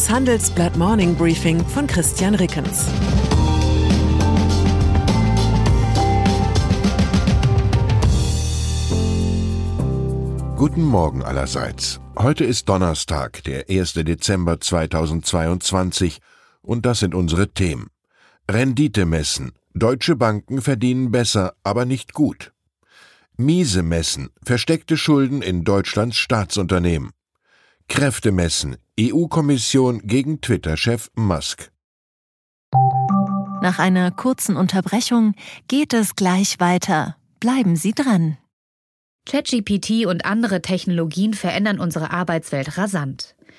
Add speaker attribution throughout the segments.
Speaker 1: Das Handelsblatt Morning Briefing von Christian Rickens.
Speaker 2: Guten Morgen allerseits. Heute ist Donnerstag, der 1. Dezember 2022 und das sind unsere Themen. Rendite messen. Deutsche Banken verdienen besser, aber nicht gut. Miese messen. Versteckte Schulden in Deutschlands Staatsunternehmen. Kräfte messen. EU-Kommission gegen Twitter-Chef Musk.
Speaker 3: Nach einer kurzen Unterbrechung geht es gleich weiter. Bleiben Sie dran.
Speaker 4: ChatGPT und andere Technologien verändern unsere Arbeitswelt rasant.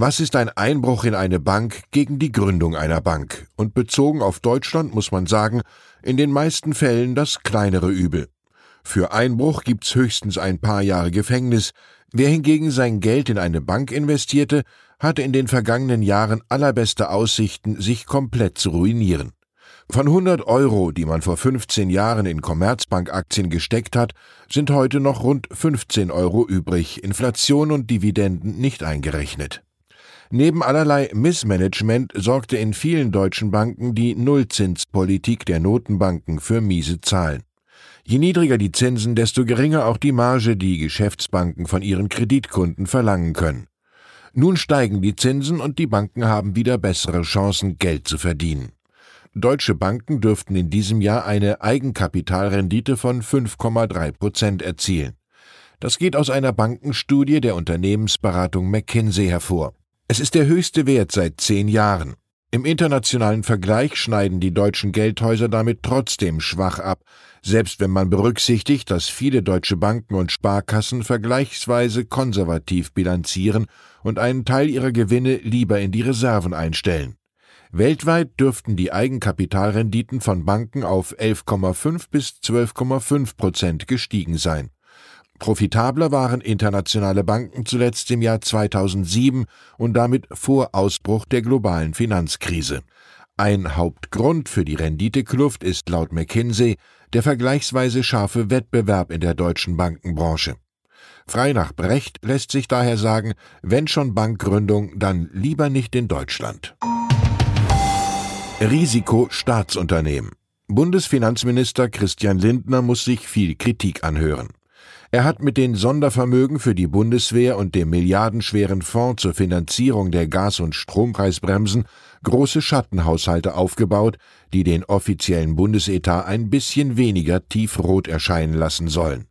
Speaker 2: was ist ein Einbruch in eine Bank gegen die Gründung einer Bank? Und bezogen auf Deutschland muss man sagen, in den meisten Fällen das kleinere Übel. Für Einbruch gibt's höchstens ein paar Jahre Gefängnis. Wer hingegen sein Geld in eine Bank investierte, hatte in den vergangenen Jahren allerbeste Aussichten, sich komplett zu ruinieren. Von 100 Euro, die man vor 15 Jahren in Commerzbank-Aktien gesteckt hat, sind heute noch rund 15 Euro übrig, Inflation und Dividenden nicht eingerechnet. Neben allerlei Missmanagement sorgte in vielen deutschen Banken die Nullzinspolitik der Notenbanken für miese Zahlen. Je niedriger die Zinsen, desto geringer auch die Marge, die Geschäftsbanken von ihren Kreditkunden verlangen können. Nun steigen die Zinsen und die Banken haben wieder bessere Chancen, Geld zu verdienen. Deutsche Banken dürften in diesem Jahr eine Eigenkapitalrendite von 5,3 Prozent erzielen. Das geht aus einer Bankenstudie der Unternehmensberatung McKinsey hervor. Es ist der höchste Wert seit zehn Jahren. Im internationalen Vergleich schneiden die deutschen Geldhäuser damit trotzdem schwach ab, selbst wenn man berücksichtigt, dass viele deutsche Banken und Sparkassen vergleichsweise konservativ bilanzieren und einen Teil ihrer Gewinne lieber in die Reserven einstellen. Weltweit dürften die Eigenkapitalrenditen von Banken auf 11,5 bis 12,5 Prozent gestiegen sein. Profitabler waren internationale Banken zuletzt im Jahr 2007 und damit vor Ausbruch der globalen Finanzkrise. Ein Hauptgrund für die Renditekluft ist laut McKinsey der vergleichsweise scharfe Wettbewerb in der deutschen Bankenbranche. Frei nach Brecht lässt sich daher sagen, wenn schon Bankgründung, dann lieber nicht in Deutschland. Risiko Staatsunternehmen. Bundesfinanzminister Christian Lindner muss sich viel Kritik anhören. Er hat mit den Sondervermögen für die Bundeswehr und dem milliardenschweren Fonds zur Finanzierung der Gas- und Strompreisbremsen große Schattenhaushalte aufgebaut, die den offiziellen Bundesetat ein bisschen weniger tiefrot erscheinen lassen sollen.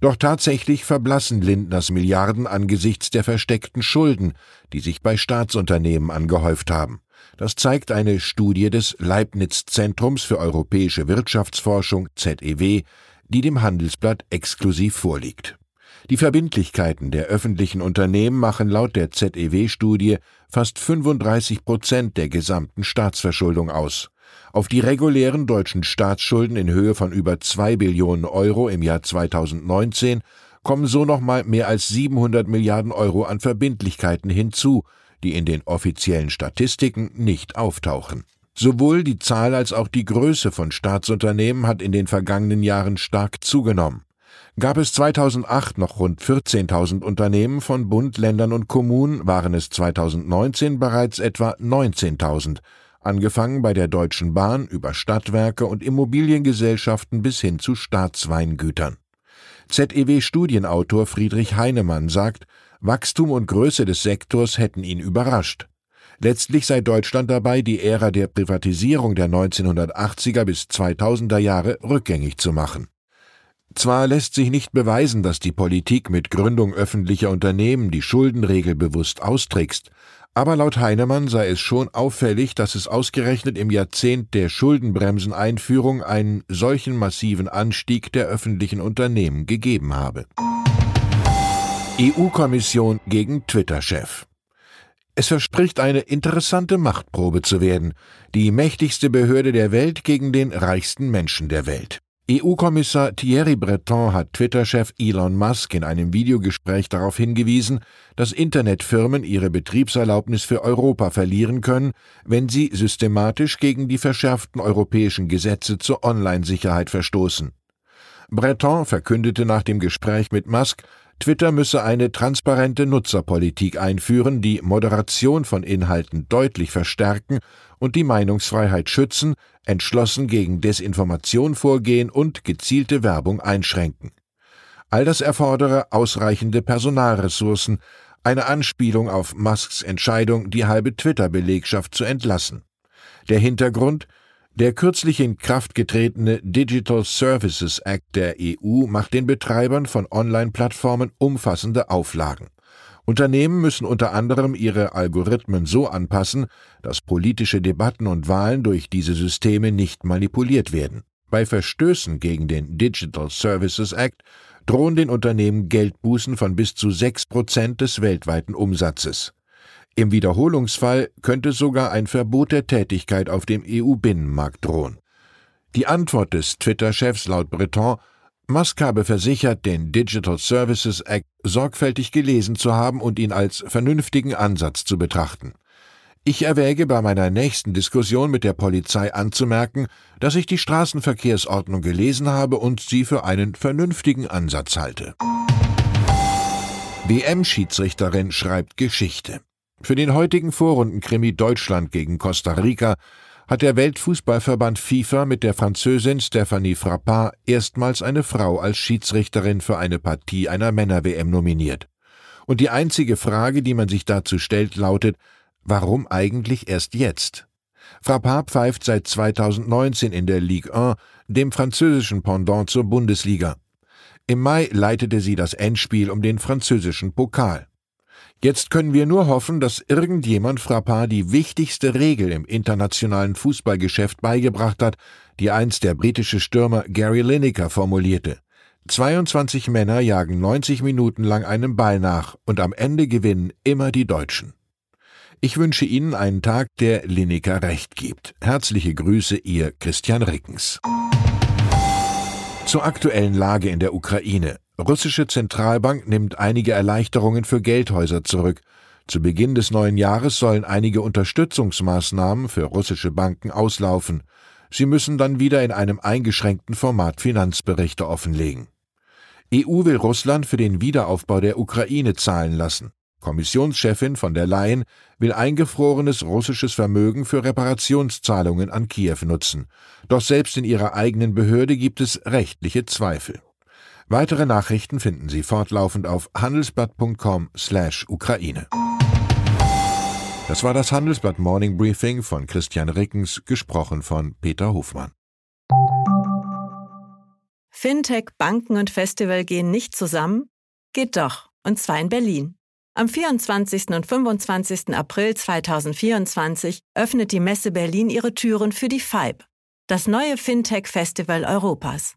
Speaker 2: Doch tatsächlich verblassen Lindners Milliarden angesichts der versteckten Schulden, die sich bei Staatsunternehmen angehäuft haben. Das zeigt eine Studie des Leibniz Zentrums für europäische Wirtschaftsforschung ZEW, die dem Handelsblatt exklusiv vorliegt. Die Verbindlichkeiten der öffentlichen Unternehmen machen laut der ZEW-Studie fast 35 Prozent der gesamten Staatsverschuldung aus. Auf die regulären deutschen Staatsschulden in Höhe von über zwei Billionen Euro im Jahr 2019 kommen so nochmal mehr als 700 Milliarden Euro an Verbindlichkeiten hinzu, die in den offiziellen Statistiken nicht auftauchen. Sowohl die Zahl als auch die Größe von Staatsunternehmen hat in den vergangenen Jahren stark zugenommen. Gab es 2008 noch rund 14.000 Unternehmen von Bund, Ländern und Kommunen, waren es 2019 bereits etwa 19.000, angefangen bei der Deutschen Bahn über Stadtwerke und Immobiliengesellschaften bis hin zu Staatsweingütern. ZEW-Studienautor Friedrich Heinemann sagt, Wachstum und Größe des Sektors hätten ihn überrascht. Letztlich sei Deutschland dabei, die Ära der Privatisierung der 1980er bis 2000er Jahre rückgängig zu machen. Zwar lässt sich nicht beweisen, dass die Politik mit Gründung öffentlicher Unternehmen die Schuldenregel bewusst austrickst, aber laut Heinemann sei es schon auffällig, dass es ausgerechnet im Jahrzehnt der Schuldenbremseneinführung einen solchen massiven Anstieg der öffentlichen Unternehmen gegeben habe. EU-Kommission gegen Twitter-Chef Es verspricht eine interessante Machtprobe zu werden, die mächtigste Behörde der Welt gegen den reichsten Menschen der Welt. EU-Kommissar Thierry Breton hat Twitter-Chef Elon Musk in einem Videogespräch darauf hingewiesen, dass Internetfirmen ihre Betriebserlaubnis für Europa verlieren können, wenn sie systematisch gegen die verschärften europäischen Gesetze zur Online-Sicherheit verstoßen. Breton verkündete nach dem Gespräch mit Musk, Twitter müsse eine transparente Nutzerpolitik einführen, die Moderation von Inhalten deutlich verstärken und die Meinungsfreiheit schützen, entschlossen gegen Desinformation vorgehen und gezielte Werbung einschränken. All das erfordere ausreichende Personalressourcen, eine Anspielung auf Musks Entscheidung, die halbe Twitter-Belegschaft zu entlassen. Der Hintergrund der kürzlich in Kraft getretene Digital Services Act der EU macht den Betreibern von Online-Plattformen umfassende Auflagen. Unternehmen müssen unter anderem ihre Algorithmen so anpassen, dass politische Debatten und Wahlen durch diese Systeme nicht manipuliert werden. Bei Verstößen gegen den Digital Services Act drohen den Unternehmen Geldbußen von bis zu sechs Prozent des weltweiten Umsatzes. Im Wiederholungsfall könnte sogar ein Verbot der Tätigkeit auf dem EU-Binnenmarkt drohen. Die Antwort des Twitter-Chefs laut Breton Musk habe versichert, den Digital Services Act sorgfältig gelesen zu haben und ihn als vernünftigen Ansatz zu betrachten. Ich erwäge bei meiner nächsten Diskussion mit der Polizei anzumerken, dass ich die Straßenverkehrsordnung gelesen habe und sie für einen vernünftigen Ansatz halte. WM-Schiedsrichterin schreibt Geschichte. Für den heutigen Vorrundenkrimi Deutschland gegen Costa Rica hat der Weltfußballverband FIFA mit der Französin Stephanie Frappard erstmals eine Frau als Schiedsrichterin für eine Partie einer Männer-WM nominiert. Und die einzige Frage, die man sich dazu stellt, lautet, warum eigentlich erst jetzt? Frappard pfeift seit 2019 in der Ligue 1, dem französischen Pendant zur Bundesliga. Im Mai leitete sie das Endspiel um den französischen Pokal. Jetzt können wir nur hoffen, dass irgendjemand Frappard die wichtigste Regel im internationalen Fußballgeschäft beigebracht hat, die einst der britische Stürmer Gary Lineker formulierte. 22 Männer jagen 90 Minuten lang einem Ball nach und am Ende gewinnen immer die Deutschen. Ich wünsche Ihnen einen Tag, der Lineker recht gibt. Herzliche Grüße, Ihr Christian Rickens. Zur aktuellen Lage in der Ukraine. Russische Zentralbank nimmt einige Erleichterungen für Geldhäuser zurück. Zu Beginn des neuen Jahres sollen einige Unterstützungsmaßnahmen für russische Banken auslaufen. Sie müssen dann wieder in einem eingeschränkten Format Finanzberichte offenlegen. EU will Russland für den Wiederaufbau der Ukraine zahlen lassen. Kommissionschefin von der Leyen will eingefrorenes russisches Vermögen für Reparationszahlungen an Kiew nutzen. Doch selbst in ihrer eigenen Behörde gibt es rechtliche Zweifel. Weitere Nachrichten finden Sie fortlaufend auf handelsblatt.com/ukraine. Das war das Handelsblatt Morning Briefing von Christian Rickens, gesprochen von Peter Hofmann.
Speaker 5: Fintech, Banken und Festival gehen nicht zusammen? Geht doch, und zwar in Berlin. Am 24. und 25. April 2024 öffnet die Messe Berlin ihre Türen für die FIBE, das neue Fintech-Festival Europas.